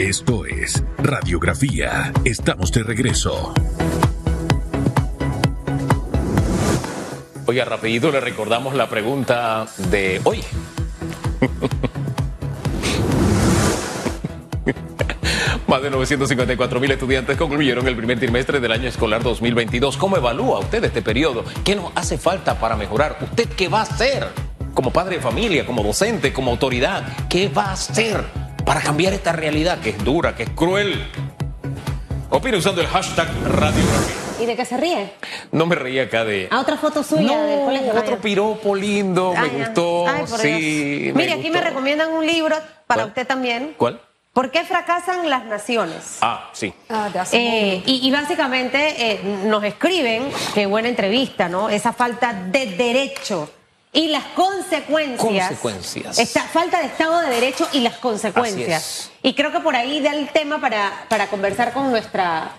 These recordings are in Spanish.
Esto es Radiografía. Estamos de regreso. Oiga, rapidito le recordamos la pregunta de hoy. Más de 954 mil estudiantes concluyeron el primer trimestre del año escolar 2022. ¿Cómo evalúa usted este periodo? ¿Qué nos hace falta para mejorar? ¿Usted qué va a hacer como padre de familia, como docente, como autoridad? ¿Qué va a hacer para cambiar esta realidad que es dura, que es cruel? Opina usando el hashtag radiografía. ¿Y de qué se ríe? No me reía acá de... A otra foto suya No, del colegio. otro piropo lindo, ay, me gustó. Ay, por sí, Dios. me Mire, aquí me recomiendan un libro para ¿Cuál? usted también. ¿Cuál? ¿Por qué fracasan las naciones? Ah, sí. Ah, Eh, y, y básicamente eh, nos escriben, qué buena entrevista, ¿no? Esa falta de derecho y las consecuencias. Consecuencias. Esta falta de Estado de Derecho y las consecuencias. Y creo que por ahí da el tema para, para conversar con nuestra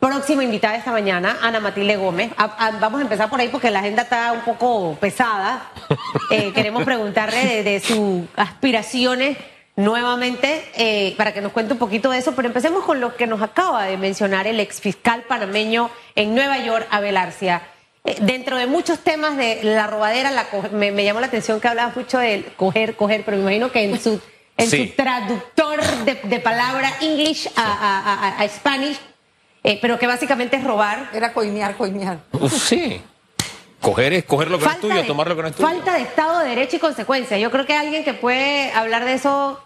próxima invitada esta mañana, Ana Matilde Gómez. A- a- vamos a empezar por ahí porque la agenda está un poco pesada. Eh, queremos preguntarle de, de sus aspiraciones nuevamente eh, para que nos cuente un poquito de eso, pero empecemos con lo que nos acaba de mencionar el exfiscal panameño en Nueva York, Abel Arcia. Eh, dentro de muchos temas de la robadera, la me, me llamó la atención que hablaba mucho de coger, coger, pero me imagino que en su, en Sí. su traductor de, de palabra English a, a- a- a Spanish, eh, pero que básicamente es robar. Era coimear. Uf, sí. Coger es coger lo que no es tuyo, de, tomar lo que no es tuyo. falta de Estado de Derecho y consecuencias. Yo creo que alguien que puede hablar de eso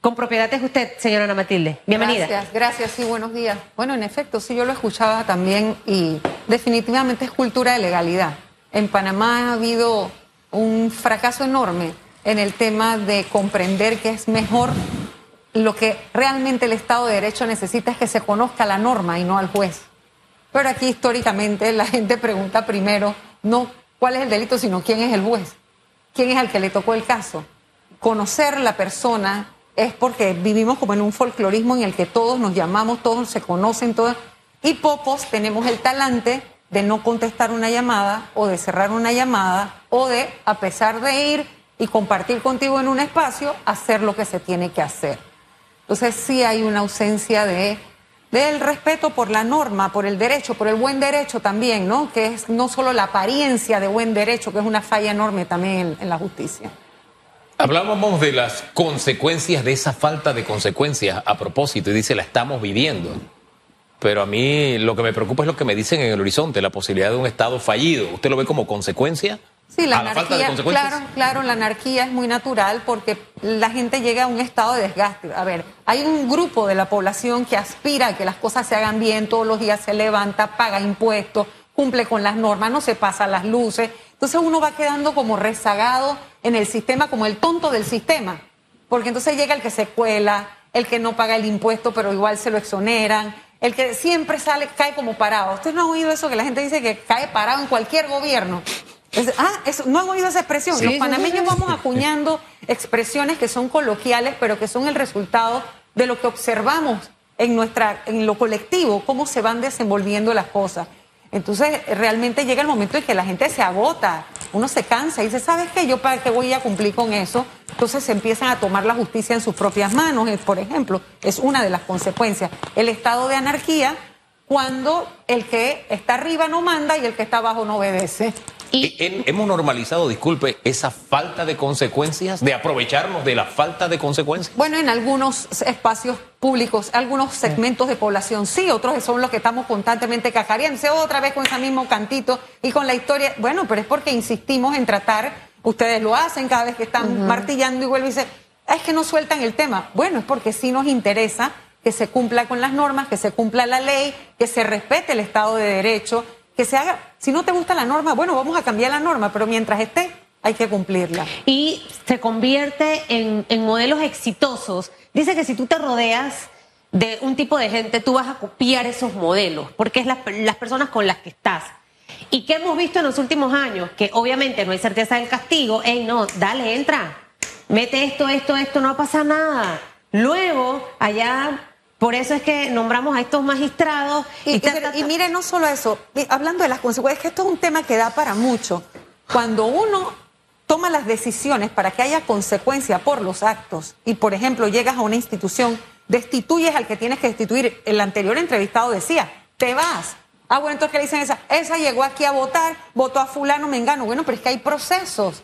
con propiedad es usted, señora Ana Matilde. Bienvenida. Gracias, gracias, sí, buenos días. Bueno, en efecto, sí, yo lo escuchaba también y definitivamente es cultura de legalidad. En Panamá ha habido un fracaso enorme en el tema de comprender que es mejor lo que realmente el Estado de Derecho necesita es que se conozca la norma y no al juez. Pero aquí históricamente la gente pregunta primero no cuál es el delito, sino quién es el juez, quién es el que le tocó el caso. Conocer la persona es porque vivimos como en un folclorismo en el que todos nos llamamos, todos se conocen, todos, y pocos tenemos el talante de no contestar una llamada o de cerrar una llamada o de, a pesar de ir y compartir contigo en un espacio, hacer lo que se tiene que hacer. Entonces sí hay una ausencia de del respeto por la norma, por el derecho, por el buen derecho también, ¿no? Que es no solo la apariencia de buen derecho, que es una falla enorme también en, en la justicia. Hablábamos de las consecuencias de esa falta de consecuencias a propósito y dice la estamos viviendo. Pero a mí lo que me preocupa es lo que me dicen en el horizonte, la posibilidad de un Estado fallido. ¿Usted lo ve como consecuencia? Sí, la a la falta de anarquía, consecuencias. claro, claro, la anarquía es muy natural porque la gente llega a un estado de desgaste. A ver, hay un grupo de la población que aspira a que las cosas se hagan bien, todos los días se levanta, paga impuestos, cumple con las normas, no se pasa las luces. Entonces uno va quedando como rezagado en el sistema, como el tonto del sistema. Porque entonces llega el que se cuela, el que no paga el impuesto, pero igual se lo exoneran, el que siempre sale, cae como parado. ¿Ustedes no han oído eso que la gente dice que cae parado en cualquier gobierno? Es- ah, eso, no han oído esa expresión. Sí, Los panameños sí, sí. vamos acuñando expresiones que son coloquiales, pero que son el resultado de lo que observamos en nuestra, en lo colectivo, cómo se van desenvolviendo las cosas. Entonces, realmente llega el momento en que la gente se agota, uno se cansa y dice, ¿sabes qué? Yo para qué voy a cumplir con eso. Entonces se empiezan a tomar la justicia en sus propias manos, por ejemplo, es una de las consecuencias. El estado de anarquía cuando el que está arriba no manda y el que está abajo no obedece. Y He- Hemos normalizado, disculpe, esa falta de consecuencias, de aprovecharnos de la falta de consecuencias. Bueno, en algunos espacios públicos, algunos segmentos de población sí, otros son los que estamos constantemente cacareándose otra vez con ese mismo cantito y con la historia. Bueno, pero es porque insistimos en tratar, ustedes lo hacen cada vez que están martillando y vuelven y dicen, "Ah, es que no sueltan el tema. Bueno, es porque sí nos interesa que se cumpla con las normas, que se cumpla la ley, que se respete el Estado de Derecho, se haga, si no te gusta la norma, bueno, vamos a cambiar la norma, pero mientras esté, hay que cumplirla. y se convierte en, en modelos exitosos. Dice que si tú te rodeas de un tipo de gente, tú vas a copiar esos modelos, porque es las, las personas con las que estás. ¿Y qué hemos visto en los últimos años? Que obviamente no hay certeza del castigo. Ey, no, dale, entra. Mete esto, esto, esto, no pasa nada. Luego, allá, por eso es que nombramos a estos magistrados. Y, ta, y- ta, ta. y mire, no solo eso, y hablando de las consecuencias, que esto es un tema que da para mucho. Cuando uno toma las decisiones para que haya consecuencia por los actos y, por ejemplo, llegas a una institución destituyes al que tienes que destituir. El anterior entrevistado decía, te vas. Ah, bueno, entonces ¿qué le dicen esa? Esa llegó aquí a votar, votó a fulano, me engano. Bueno, pero es que hay procesos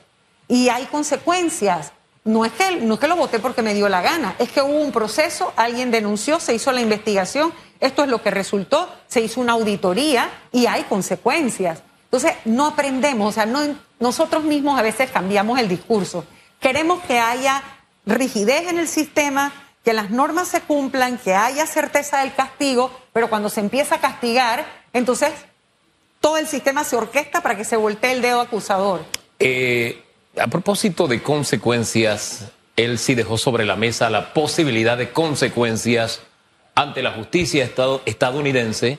y hay consecuencias. No es, que, no es que lo voté porque me dio la gana, es que hubo un proceso, alguien denunció, se hizo la investigación, esto es lo que resultó, se hizo una auditoría y hay consecuencias. Entonces, no aprendemos, o sea, no, nosotros mismos a veces cambiamos el discurso. Queremos que haya rigidez en el sistema, que las normas se cumplan, que haya certeza del castigo, pero cuando se empieza a castigar, entonces todo el sistema se orquesta para que se voltee el dedo acusador. Eh, a propósito de consecuencias, él sí dejó sobre la mesa la posibilidad de consecuencias ante la justicia estadounidense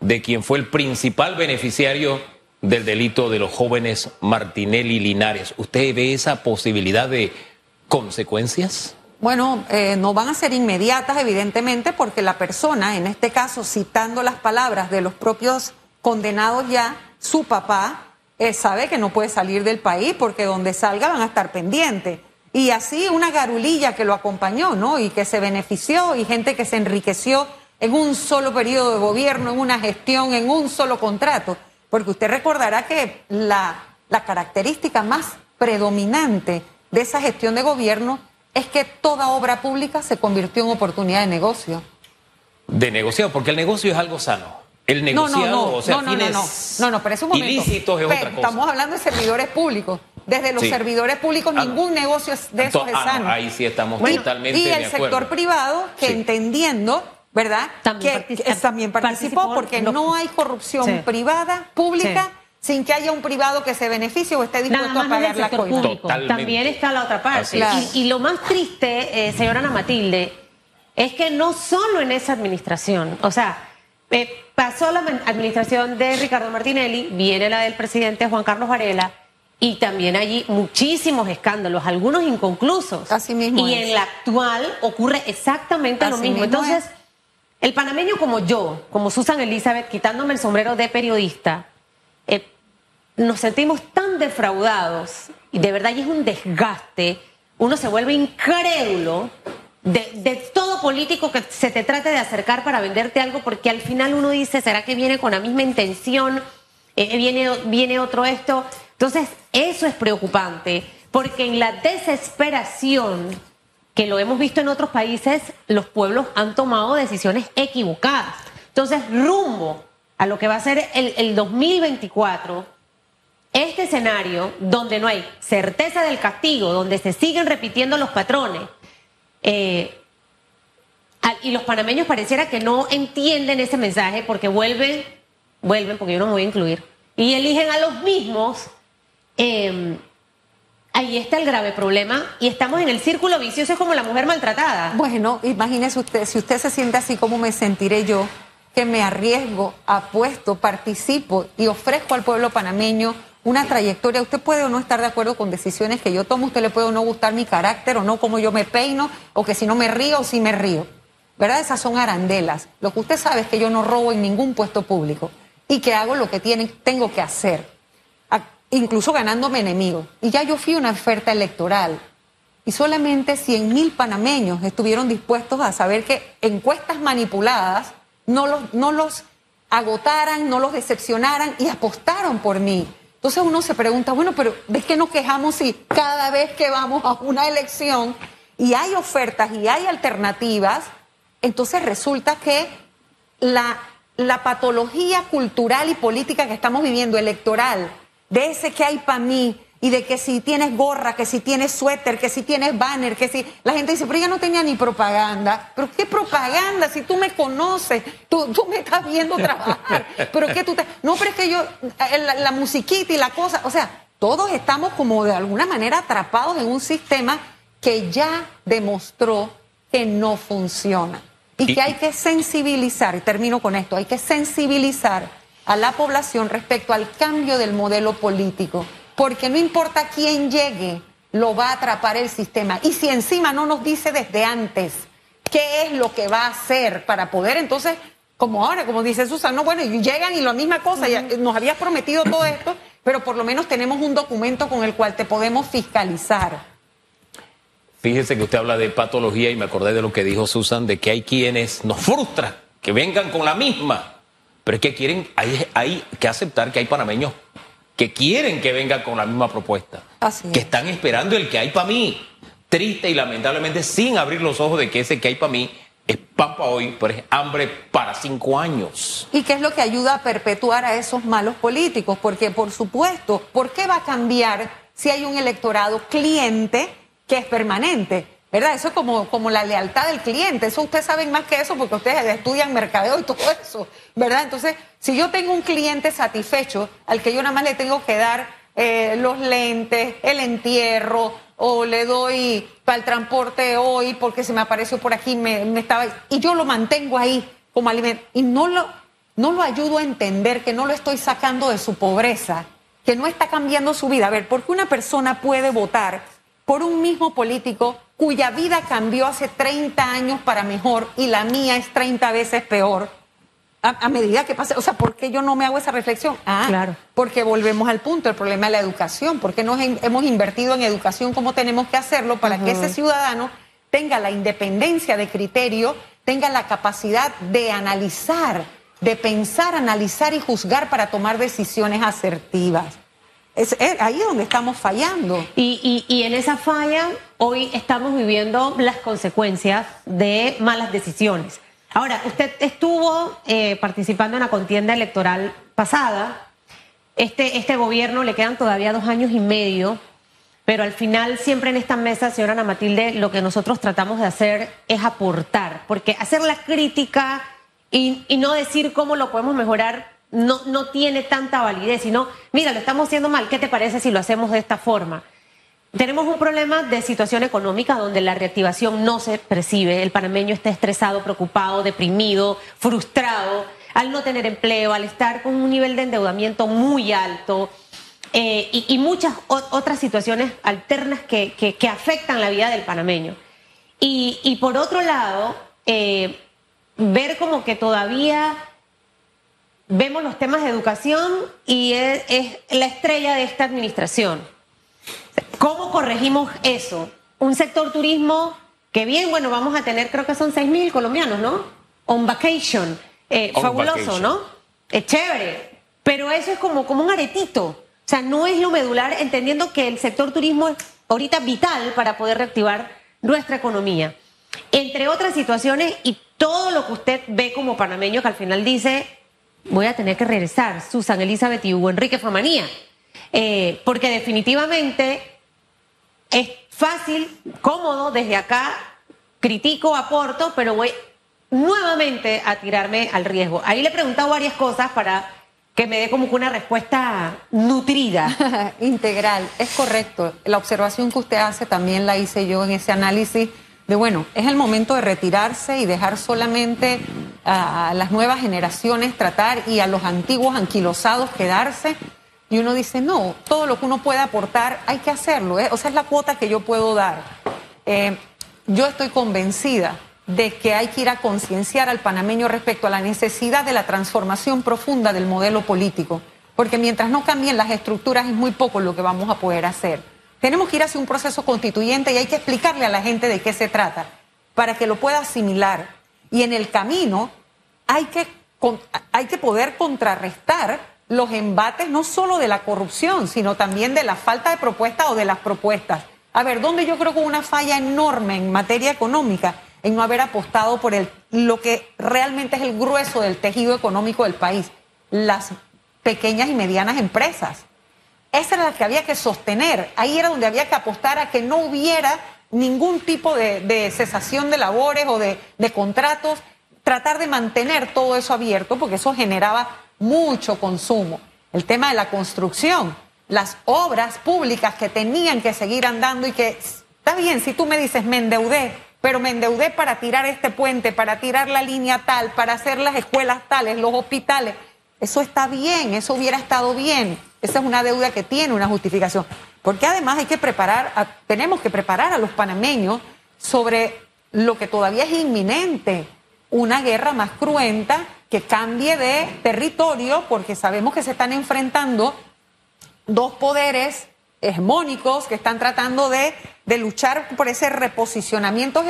de quien fue el principal beneficiario del delito de los jóvenes Martinelli Linares. ¿Usted ve esa posibilidad de consecuencias? Bueno, eh, no van a ser inmediatas, evidentemente, porque la persona, en este caso, citando las palabras de los propios condenados ya, su papá, eh, sabe que no puede salir del país porque donde salga van a estar pendientes. Y así una garulilla que lo acompañó, ¿no? Y que se benefició y gente que se enriqueció en un solo periodo de gobierno, en una gestión, en un solo contrato. Porque usted recordará que la, la característica más predominante de esa gestión de gobierno es que toda obra pública se convirtió en oportunidad de negocio. De negocio, porque el negocio es algo sano. El negociado, no, no, no, o sea, no, no, fines no, no, no, pero es un momento. ilícitos es Pe- otra cosa. Estamos hablando de servidores públicos. Desde los Sí. servidores públicos Ah, ningún negocio es- de esos es ah, no, sano. ahí sí estamos Bueno, totalmente y de el acuerdo. sector privado que Sí. entendiendo, ¿verdad? También que, participó, participó, porque no- no, hay corrupción Sí. privada, pública, sin que haya un privado que se beneficie o esté Nada dispuesto más a pagar la coima. También está la otra parte. Y lo más triste, eh, señora Ana Matilde, es que no solo en esa administración, o sea, eh, pasó la administración de Ricardo Martinelli, viene la del presidente Juan Carlos Varela, y también allí muchísimos escándalos, algunos inconclusos. Así mismo Y es. en la actual ocurre exactamente lo mismo. mismo Entonces, es. el panameño como yo, como Susan Elizabeth, quitándome el sombrero de periodista, eh, nos sentimos tan defraudados y de verdad y es un desgaste, uno se vuelve incrédulo de, todo político que se te trate de acercar para venderte algo porque al final uno dice, ¿será que viene con la misma intención? Eh, viene, viene otro esto. Entonces, eso es preocupante porque en la desesperación que lo hemos visto en otros países, los pueblos han tomado decisiones equivocadas. Entonces, rumbo a lo que va a ser el 2024, este escenario donde no hay certeza del castigo, donde se siguen repitiendo los patrones, eh, y los panameños pareciera que no entienden ese mensaje porque vuelven, vuelven, porque yo no me voy a incluir, y eligen a los mismos. eh, ahí está el grave problema y estamos en el círculo vicioso es como la mujer maltratada. Bueno, imagínese usted, si usted se siente así como me sentiré yo, que me arriesgo, apuesto, participo y ofrezco al pueblo panameño una trayectoria. Usted puede o no estar de acuerdo con decisiones que yo tomo, usted le puede o no gustar mi carácter o no como yo me peino, o que si no me río o si me río. ¿Verdad? Esas son arandelas. Lo que usted sabe es que yo no robo en ningún puesto público y que hago lo que tiene, tengo que hacer, incluso ganándome enemigos. Y ya yo fui una oferta electoral y solamente 100 mil panameños estuvieron dispuestos a saber que encuestas manipuladas no los, no los agotaran, no los decepcionaran y apostaron por mí. Entonces uno se pregunta, bueno, pero ¿de qué nos quejamos si cada vez que vamos a una elección y hay ofertas y hay alternativas, entonces resulta que la, la patología cultural y política que estamos viviendo, electoral, de ese que hay para mí, y de que si tienes gorra, que si tienes suéter, que si tienes banner, que si... La gente dice, pero ella no tenía ni propaganda. ¿Pero qué propaganda? Si tú me conoces, tú, tú me estás viendo trabajar. ¿Pero qué tú te...? No, pero es que yo, la, la musiquita y la cosa, o sea, todos estamos como de alguna manera atrapados en un sistema que ya demostró que no funciona. Y Y- que hay que sensibilizar, y termino con esto, hay que sensibilizar a la población respecto al cambio del modelo político, porque no importa quién llegue, lo va a atrapar el sistema. Y si encima no nos dice desde antes qué es lo que va a hacer para poder entonces, como ahora, como dice Susan, no, bueno, y llegan y la misma cosa, ya, nos habías prometido todo esto, pero por lo menos tenemos un documento con el cual te podemos fiscalizar. Fíjese que usted habla de patología y me acordé de lo que dijo Susan, de que hay quienes nos frustran que vengan con la misma, pero es que quieren, hay, hay que aceptar que hay panameños que quieren que vengan con la misma propuesta, Así que es. están esperando el que hay para mí, triste y lamentablemente sin abrir los ojos de que ese que hay para mí es pan para hoy, pero es hambre para cinco años. ¿Y qué es lo que ayuda a perpetuar a esos malos políticos? Porque, por supuesto, ¿por qué va a cambiar si hay un electorado cliente que es permanente? ¿Verdad? Eso es como, como la lealtad del cliente. Eso ustedes saben más que eso porque ustedes estudian mercadeo y todo eso. ¿Verdad? Entonces, si yo tengo un cliente satisfecho al que yo nada más le tengo que dar eh, los lentes, el entierro, o le doy para el transporte hoy porque se me apareció por aquí, me, me estaba. Y yo lo mantengo ahí como alimento. Y no lo, no lo ayudo a entender que no lo estoy sacando de su pobreza, que no está cambiando su vida. A ver, ¿por qué una persona puede votar por un mismo político cuya vida cambió hace 30 años para mejor y la mía es 30 veces peor? A, a medida que pasa, o sea, ¿por qué yo no me hago esa reflexión? Ah, Claro. porque volvemos al punto, el problema de la educación, porque nos hemos invertido en educación como tenemos que hacerlo para que ese ciudadano tenga la independencia de criterio, tenga la capacidad de analizar, de pensar, analizar y juzgar para tomar decisiones asertivas. Es, ahí donde estamos fallando. Y, y- y en esa falla hoy estamos viviendo las consecuencias de malas decisiones. Ahora, usted estuvo eh, participando en la contienda electoral pasada. Este, este gobierno le quedan todavía dos años y medio, pero al final siempre en esta mesa, señora Ana Matilde, lo que nosotros tratamos de hacer es aportar, porque hacer la crítica y, y no decir cómo lo podemos mejorar no, no tiene tanta validez, sino, mira, lo estamos haciendo mal, ¿qué te parece si lo hacemos de esta forma? Tenemos un problema de situación económica donde la reactivación no se percibe. El panameño está estresado, preocupado, deprimido, frustrado al no tener empleo, al estar con un nivel de endeudamiento muy alto eh, y, muchas otras situaciones alternas que, que- afectan la vida del panameño. Y, y por otro lado, eh, ver como que todavía vemos los temas de educación y es, es la estrella de esta administración. ¿Cómo corregimos eso? Un sector turismo que bien, bueno, vamos a tener, creo que son 6 mil colombianos, ¿no? On vacation. Eh, On fabuloso, vacation. ¿no? Es chévere. Pero eso es como, como un aretito. O sea, no es lo medular, entendiendo que el sector turismo es ahorita vital para poder reactivar nuestra economía. Entre otras situaciones y todo lo que usted ve como panameño que al final dice, voy a tener que regresar, Susan Elizabeth y Hugo Enrique Famanía. Eh, porque definitivamente es fácil, cómodo desde acá, critico, aporto, pero voy nuevamente a tirarme al riesgo. Ahí le he preguntado varias cosas para que me dé como que una respuesta nutrida. Integral, es correcto. La observación que usted hace también la hice yo en ese análisis de, bueno, es el momento de retirarse y dejar solamente a las nuevas generaciones tratar y a los antiguos anquilosados quedarse. Y uno dice, no, todo lo que uno puede aportar hay que hacerlo. ¿eh? Es la cuota que yo puedo dar. Eh, yo estoy convencida de que hay que ir a concienciar al panameño respecto a la necesidad de la transformación profunda del modelo político, porque mientras no cambien las estructuras es muy poco lo que vamos a poder hacer. Tenemos que ir hacia un proceso constituyente y hay que explicarle a la gente de qué se trata, para que lo pueda asimilar. Y en el camino hay que, hay que poder contrarrestar los embates no solo de la corrupción, sino también de la falta de propuestas o de las propuestas. A ver, ¿dónde yo creo que hubo una falla enorme en materia económica? En no haber apostado por el, lo que realmente es el grueso del tejido económico del país, las pequeñas y medianas empresas. Esa era la que había que sostener. Ahí era donde había que apostar a que no hubiera ningún tipo de, cesación de labores o de, de contratos. Tratar de mantener todo eso abierto porque eso generaba mucho consumo. El tema de la construcción, las obras públicas que tenían que seguir andando y que, está bien, si tú me dices, me endeudé, pero me endeudé para tirar este puente, para tirar la línea tal, para hacer las escuelas tales, los hospitales. Eso está bien, eso hubiera estado bien. Esa es una deuda que tiene una justificación. Porque además hay que preparar, tenemos que preparar a los panameños sobre lo que todavía es inminente, una guerra más cruenta que cambie de territorio, porque sabemos que se están enfrentando dos poderes hegemónicos que están tratando de de luchar por ese reposicionamiento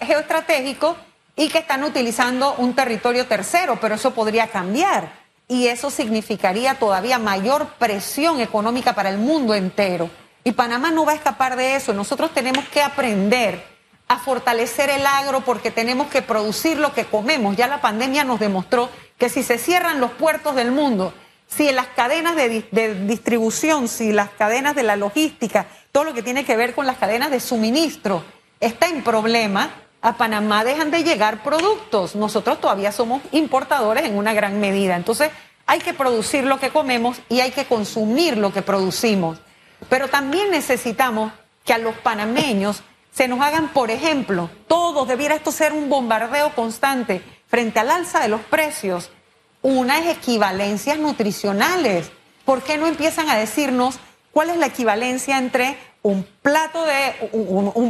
geoestratégico y que están utilizando un territorio tercero, pero eso podría cambiar y eso significaría todavía mayor presión económica para el mundo entero. Y Panamá no va a escapar de eso. Nosotros tenemos que aprender a fortalecer el agro porque tenemos que producir lo que comemos. Ya la pandemia nos demostró que si se cierran los puertos del mundo, si las cadenas de, de, distribución, si las cadenas de la logística, todo lo que tiene que ver con las cadenas de suministro está en problema, a Panamá dejan de llegar productos. Nosotros todavía somos importadores en una gran medida. Entonces hay que producir lo que comemos y hay que consumir lo que producimos. Pero también necesitamos que a los panameños se nos hagan, por ejemplo, todos, debiera esto ser un bombardeo constante frente al alza de los precios, unas equivalencias nutricionales. ¿Por qué no empiezan a decirnos cuál es la equivalencia entre un plato de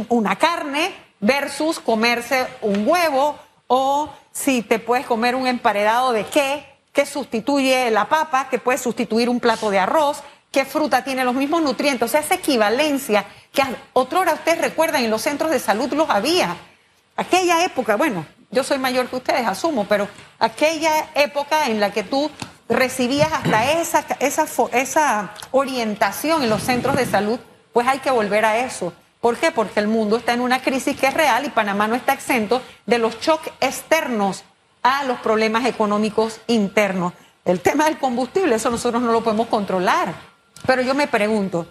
una carne versus comerse un huevo o si te puedes comer un emparedado de qué, que sustituye la papa, que puede sustituir un plato de arroz, qué fruta tiene los mismos nutrientes. Esa equivalencia que otrora ustedes recuerdan en los centros de salud los había. Aquella época, bueno, yo soy mayor que ustedes, asumo, pero aquella época en la que tú recibías hasta esa, esa, esa orientación en los centros de salud, pues hay que volver a eso. ¿Por qué? Porque el mundo está en una crisis que es real y Panamá no está exento de los choques externos a los problemas económicos internos. El tema del combustible, eso nosotros no lo podemos controlar. Pero yo me pregunto,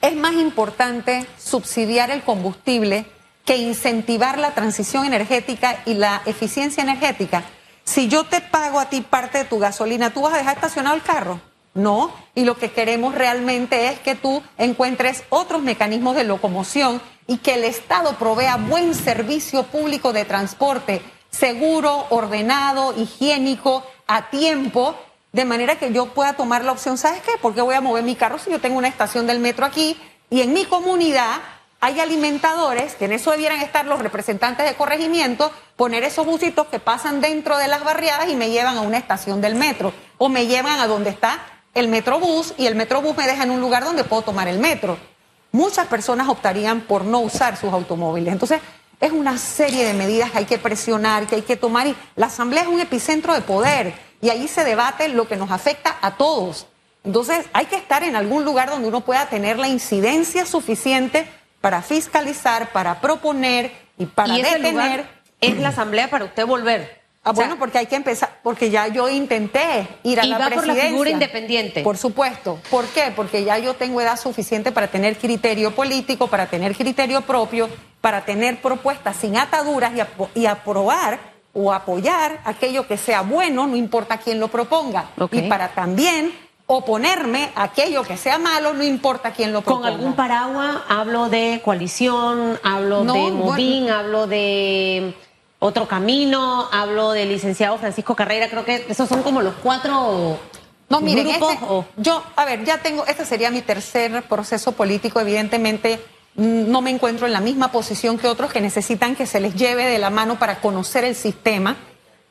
¿es más importante subsidiar el combustible que incentivar la transición energética y la eficiencia energética? Si yo te pago a ti parte de tu gasolina, ¿tú vas a dejar estacionado el carro? No, y lo que queremos realmente es que tú encuentres otros mecanismos de locomoción y que el Estado provea buen servicio público de transporte seguro, ordenado, higiénico, a tiempo de manera que yo pueda tomar la opción, ¿sabes qué? ¿Por qué voy a mover mi carro si yo tengo una estación del metro aquí y en mi comunidad hay alimentadores, que en eso debieran estar los representantes de corregimiento, poner esos busitos que pasan dentro de las barriadas y me llevan a una estación del metro o me llevan a donde está el metrobús y el metrobús me deja en un lugar donde puedo tomar el metro. Muchas personas optarían por no usar sus automóviles. Entonces, es una serie de medidas que hay que presionar, que hay que tomar y la Asamblea es un epicentro de poder y ahí se debate lo que nos afecta a todos. Entonces hay que estar en algún lugar donde uno pueda tener la incidencia suficiente para fiscalizar, para proponer y para detener. es la asamblea para usted volver. Ah, bueno, porque hay que empezar, porque ya yo intenté ir a y la va presidencia. por la figura independiente. Por supuesto. ¿Por qué? Porque ya yo tengo edad suficiente para tener criterio político, para tener criterio propio, para tener propuestas sin ataduras y, y aprobar o apoyar aquello que sea bueno, no importa quién lo proponga. Y para también oponerme a aquello que sea malo, no importa quién lo proponga. Con algún paraguas hablo de coalición, hablo de Movín, hablo de otro camino, hablo del licenciado Francisco Carrera, creo que esos son como los cuatro no, miren, este, yo, a ver, ya tengo, este sería mi tercer proceso político, evidentemente no me encuentro en la misma posición que otros que necesitan que se les lleve de la mano para conocer el sistema.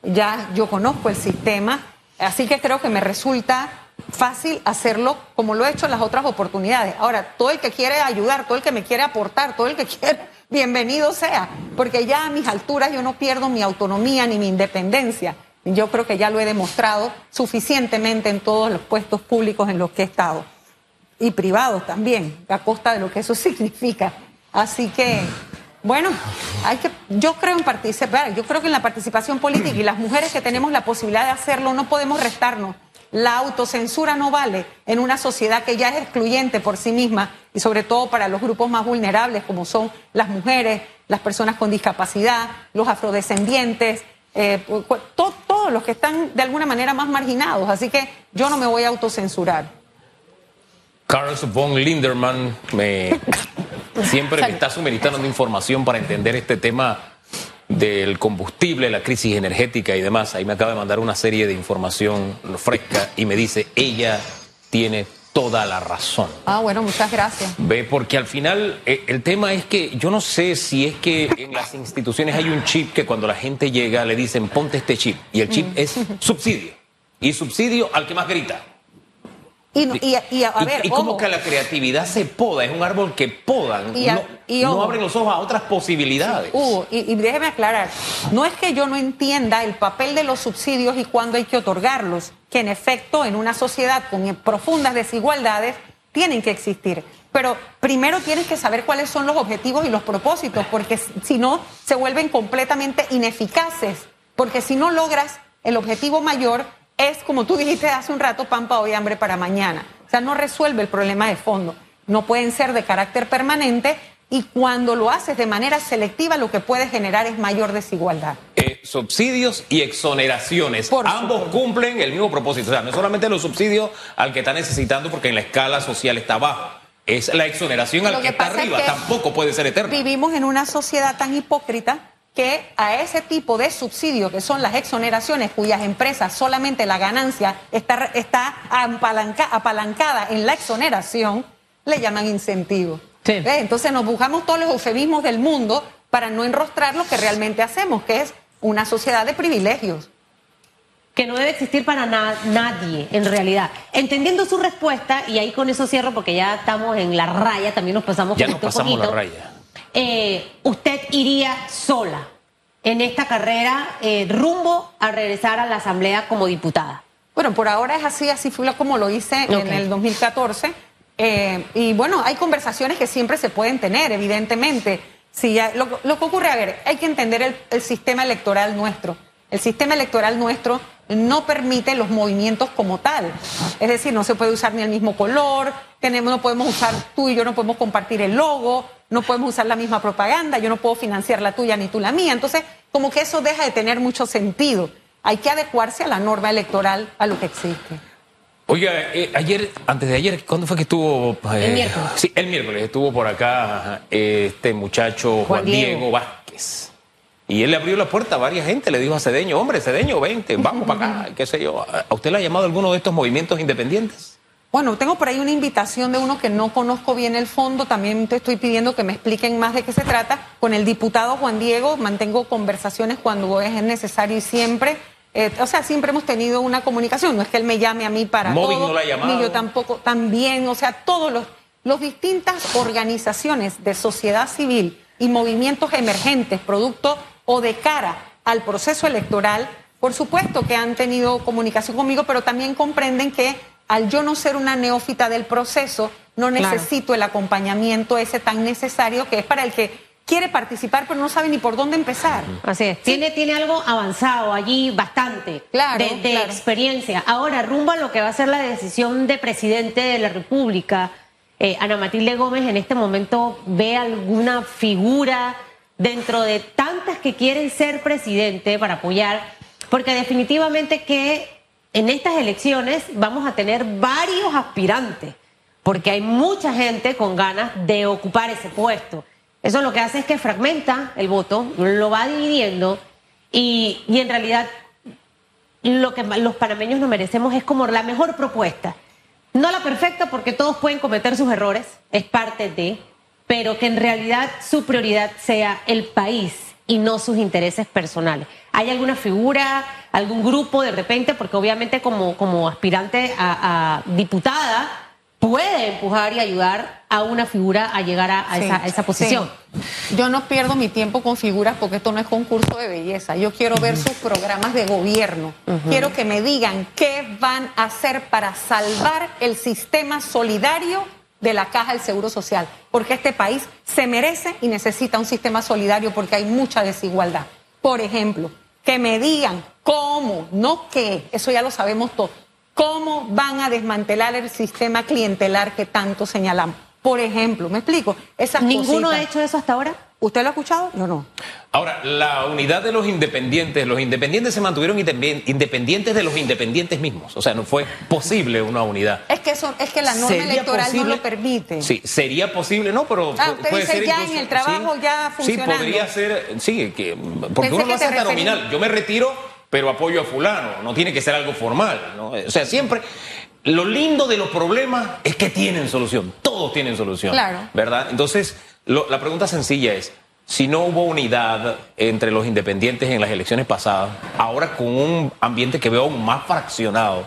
Ya yo conozco el sistema, así que creo que me resulta fácil hacerlo como lo he hecho en las otras oportunidades. Ahora, todo el que quiere ayudar, todo el que me quiere aportar, todo el que quiere, bienvenido sea, porque ya a mis alturas yo no pierdo mi autonomía ni mi independencia. Yo creo que ya lo he demostrado suficientemente en todos los puestos públicos en los que he estado y privados también, a costa de lo que eso significa. Así que, bueno, hay que, yo creo en participar, yo creo que en la participación política y las mujeres que tenemos la posibilidad de hacerlo no podemos restarnos. La autocensura no vale en una sociedad que ya es excluyente por sí misma y sobre todo para los grupos más vulnerables como son las mujeres, las personas con discapacidad, los afrodescendientes, eh, todos los que están de alguna manera más marginados. Así que yo no me voy a autocensurar. Carl von Linderman me, siempre me está suministrando información para entender este tema del combustible, la crisis energética y demás. Ahí me acaba de mandar una serie de información fresca y me dice, ella tiene toda la razón. Ah, bueno, muchas gracias. Ve, porque al final eh, el tema es que yo no sé si es que en las instituciones hay un chip que cuando la gente llega le dicen ponte este chip y el chip mm. es subsidio y subsidio al que más grita. Y, no- y- y a, ver, y, como que la creatividad se poda, es un árbol que podan, Y a- no, y no ojo. abren los ojos a otras posibilidades. Hugo, y, déjeme aclarar, no es que yo no entienda el papel de los subsidios y cuándo hay que otorgarlos, que en efecto en una sociedad con profundas desigualdades tienen que existir. Pero primero tienes que saber cuáles son los objetivos y los propósitos, porque si no, se vuelven completamente ineficaces. Porque si no logras el objetivo mayor, es como tú dijiste hace un rato, pan para hoy, hambre para mañana. O sea, no resuelve el problema de fondo. No pueden ser de carácter permanente y cuando lo haces de manera selectiva, lo que puede generar es mayor desigualdad. Eh, subsidios y exoneraciones. Por Ambos supuesto. cumplen el mismo propósito. O sea, no es solamente los subsidios al que está necesitando porque en la escala social está bajo. Es la exoneración al que, que está pasa es arriba. que Tampoco puede ser eterna. Vivimos en una sociedad tan hipócrita que a ese tipo de subsidios, que son las exoneraciones, cuyas empresas solamente la ganancia está, está apalanca- apalancada en la exoneración, le llaman incentivo. Entonces nos buscamos todos los eufemismos del mundo para no enrostrar lo que realmente hacemos, que es una sociedad de privilegios. que no debe existir para na- nadie, en realidad. Entendiendo su respuesta, y ahí con eso cierro porque ya estamos en la raya, también nos pasamos Ya nos un pasamos la raya. Eh, usted iría sola en esta carrera eh, rumbo a regresar a la Asamblea como diputada. Bueno, por ahora es así, así fue como lo hice en el 2014. Eh, y bueno, hay conversaciones que siempre se pueden tener, evidentemente. Si ya- lo, lo que ocurre, a ver, hay que entender el, el sistema electoral nuestro. El sistema electoral nuestro no permite los movimientos como tal. Es decir, no se puede usar ni el mismo color, tenemos, no podemos usar, tú y yo no podemos compartir el logo, no podemos usar la misma propaganda, yo no puedo financiar la tuya ni tú la mía. Entonces, como que eso deja de tener mucho sentido. Hay que adecuarse a la norma electoral, a lo que existe. Oiga, eh, ayer, antes de ayer, ¿cuándo fue que estuvo? eh, El miércoles. Sí, el miércoles estuvo por acá eh, este muchacho Juan, Juan Diego. Diego. Vázquez. Y él le abrió la puerta a varias gente, le dijo a Cedeño, hombre, Cedeño, vente, vamos para acá, qué sé yo. ¿A usted le ha llamado alguno de estos movimientos independientes? Bueno, tengo por ahí una invitación de uno que no conozco bien el fondo. También te estoy pidiendo que me expliquen más de qué se trata. Con el diputado Juan Diego mantengo conversaciones cuando es necesario y siempre. Eh, o sea, siempre hemos tenido una comunicación. No es que él me llame a mí para Móvil todo, no la ha llamado. Ni yo tampoco. También, o sea, todos los, los distintas organizaciones de sociedad civil y movimientos emergentes, producto o de cara al proceso electoral, por supuesto que han tenido comunicación conmigo, pero también comprenden que al yo no ser una neófita del proceso, no Claro. necesito el acompañamiento ese tan necesario que es para el que quiere participar pero no sabe ni por dónde empezar. Así es. Tiene, tiene algo avanzado allí, bastante. Claro, De, de claro. experiencia. Ahora, rumbo a lo que va a ser la decisión de presidente de la República, eh, Ana Matilde Gómez en este momento ve alguna figura dentro de tantas que quieren ser presidente para apoyar, porque definitivamente que en estas elecciones vamos a tener varios aspirantes, porque hay mucha gente con ganas de ocupar ese puesto. Eso lo que hace es que fragmenta el voto, lo va dividiendo y, y en realidad lo que los panameños nos merecemos es como la mejor propuesta. No la perfecta porque todos pueden cometer sus errores, es parte de, pero que en realidad su prioridad sea el país y no sus intereses personales. ¿Hay alguna figura, algún grupo de repente? Porque obviamente como, como aspirante a, a diputada puede empujar y ayudar a una figura a llegar a, a Sí, esa, a esa posición. sí. Yo no pierdo mi tiempo con figuras porque esto no es concurso de belleza. Yo quiero ver sus programas de gobierno. Quiero que me digan qué van a hacer para salvar el sistema solidario de la caja del Seguro Social. Porque este país se merece y necesita un sistema solidario porque hay mucha desigualdad. Por ejemplo, que me digan cómo, no qué, eso ya lo sabemos todos. ¿Cómo van a desmantelar el sistema clientelar que tanto señalamos? Por ejemplo, ¿me explico? Esas ¿Ninguno cositas. ha hecho eso hasta ahora? ¿Usted lo ha escuchado? Yo no. Ahora, la unidad de los independientes, los independientes se mantuvieron independ- independientes de los independientes mismos. O sea, no fue posible una unidad. Es que eso, es que la norma ¿Sería electoral posible? no lo permite. Sí, sería posible, no, pero Ah, usted puede dice ser ya incluso- en el trabajo, ya Sí, funcionando. podría ser, sí, que, porque Pensé uno lo hace hasta nominal. Yo me retiro, pero apoyo a fulano. No tiene que ser algo formal, ¿no? O sea, siempre lo lindo de los problemas es que tienen solución. Todos tienen solución, Claro. ¿verdad? Entonces, lo- la pregunta sencilla es. Si no hubo unidad entre los independientes en las elecciones pasadas, ahora con un ambiente que veo aún más fraccionado,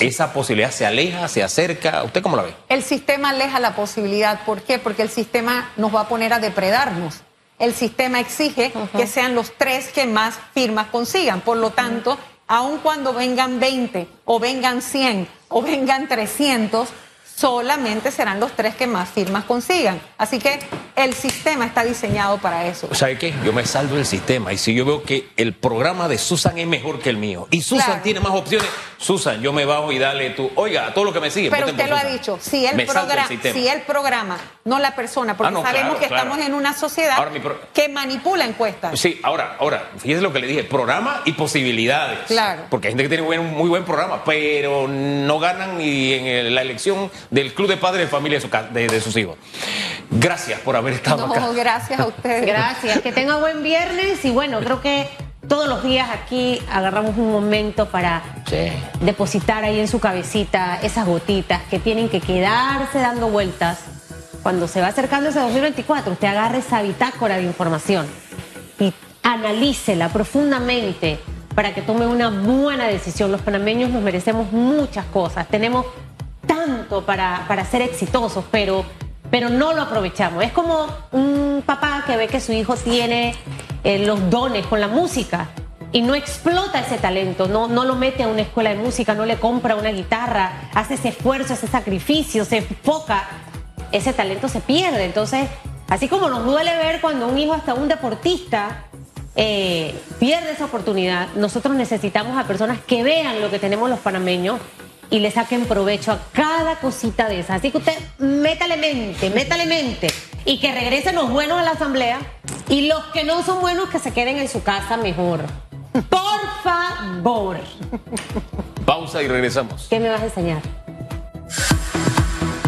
esa posibilidad se aleja, se acerca. ¿Usted cómo la ve? El sistema aleja la posibilidad. ¿Por qué? Porque el sistema nos va a poner a depredarnos. El sistema exige que sean los tres que más firmas consigan. Por lo tanto, aun cuando vengan 20 o vengan 100 o vengan 300, solamente serán los tres que más firmas consigan. Así que el sistema está diseñado para eso. ¿Sabe qué? Yo me saldo del sistema y si yo veo que el programa de Susan es mejor que el mío y Susan tiene más opciones, Susan, yo me bajo y dale tú, oiga, a todo lo que me sigue. Pero usted lo ha dicho, si el, programa, si el programa, no la persona, porque ah, sabemos que estamos en una sociedad que manipula encuestas. Sí, ahora, ahora, fíjese lo que le dije, programa y posibilidades. Claro. Porque hay gente que tiene un muy buen programa, pero no ganan ni en la elección del Club de Padres de Familia de, sus hijos. Gracias por haber estado no, acá. Gracias a ustedes. Gracias. Que tenga buen viernes y bueno, creo que todos los días aquí agarramos un momento para depositar ahí en su cabecita esas gotitas que tienen que quedarse dando vueltas. Cuando se va acercando ese 2024, usted agarre esa bitácora de información y analícela profundamente para que tome una buena decisión. Los panameños nos merecemos muchas cosas. Tenemos tanto para, para ser exitosos, pero, pero no lo aprovechamos. Es como un papá que ve que su hijo tiene eh, los dones con la música y no explota ese talento, no, no lo mete a una escuela de música, no le compra una guitarra, hace ese esfuerzo, ese sacrificio, se enfoca, ese talento se pierde. Entonces, así como nos duele ver cuando un hijo hasta un deportista eh, pierde esa oportunidad, nosotros necesitamos a personas que vean lo que tenemos los panameños y le saquen provecho a cada cosita de esa. Así que usted métale mente, métale mente y que regresen los buenos a la asamblea y los que no son buenos que se queden en su casa mejor. Por favor. Pausa y regresamos. ¿Qué me vas a enseñar?